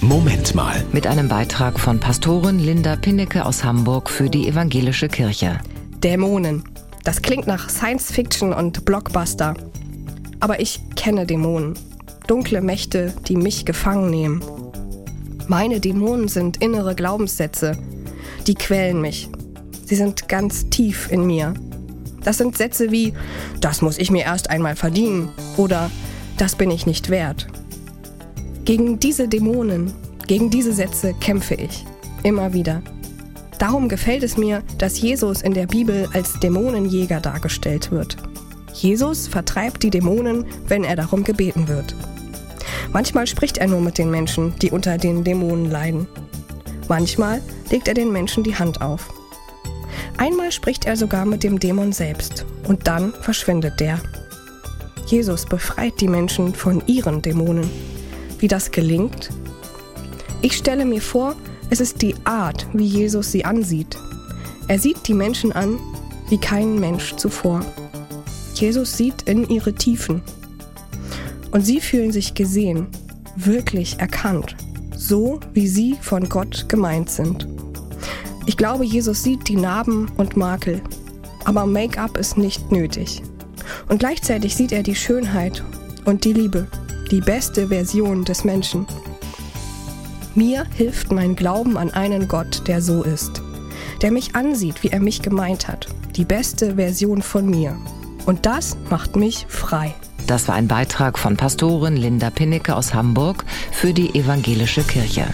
Moment mal. Mit einem Beitrag von Pastorin Linda Pinnecke aus Hamburg für die Evangelische Kirche. Dämonen. Das klingt nach Science Fiction und Blockbuster. Aber ich kenne Dämonen. Dunkle Mächte, die mich gefangen nehmen. Meine Dämonen sind innere Glaubenssätze. Die quälen mich. Sie sind ganz tief in mir. Das sind Sätze wie, das muss ich mir erst einmal verdienen oder das bin ich nicht wert. Gegen diese Dämonen, gegen diese Sätze kämpfe ich. Immer wieder. Darum gefällt es mir, dass Jesus in der Bibel als Dämonenjäger dargestellt wird. Jesus vertreibt die Dämonen, wenn er darum gebeten wird. Manchmal spricht er nur mit den Menschen, die unter den Dämonen leiden. Manchmal legt er den Menschen die Hand auf. Einmal spricht er sogar mit dem Dämon selbst und dann verschwindet der. Jesus befreit die Menschen von ihren Dämonen. Wie das gelingt? Ich stelle mir vor, es ist die Art, wie Jesus sie ansieht. Er sieht die Menschen an wie kein Mensch zuvor. Jesus sieht in ihre Tiefen. Und sie fühlen sich gesehen, wirklich erkannt, so wie sie von Gott gemeint sind. Ich glaube, Jesus sieht die Narben und Makel, aber Make-up ist nicht nötig. Und gleichzeitig sieht er die Schönheit und die Liebe die beste Version des Menschen. Mir hilft mein Glauben an einen Gott, der so ist, der mich ansieht, wie er mich gemeint hat, die beste Version von mir. Und das macht mich frei. Das war ein Beitrag von Pastorin Linda Pinnecke aus Hamburg für die Evangelische Kirche.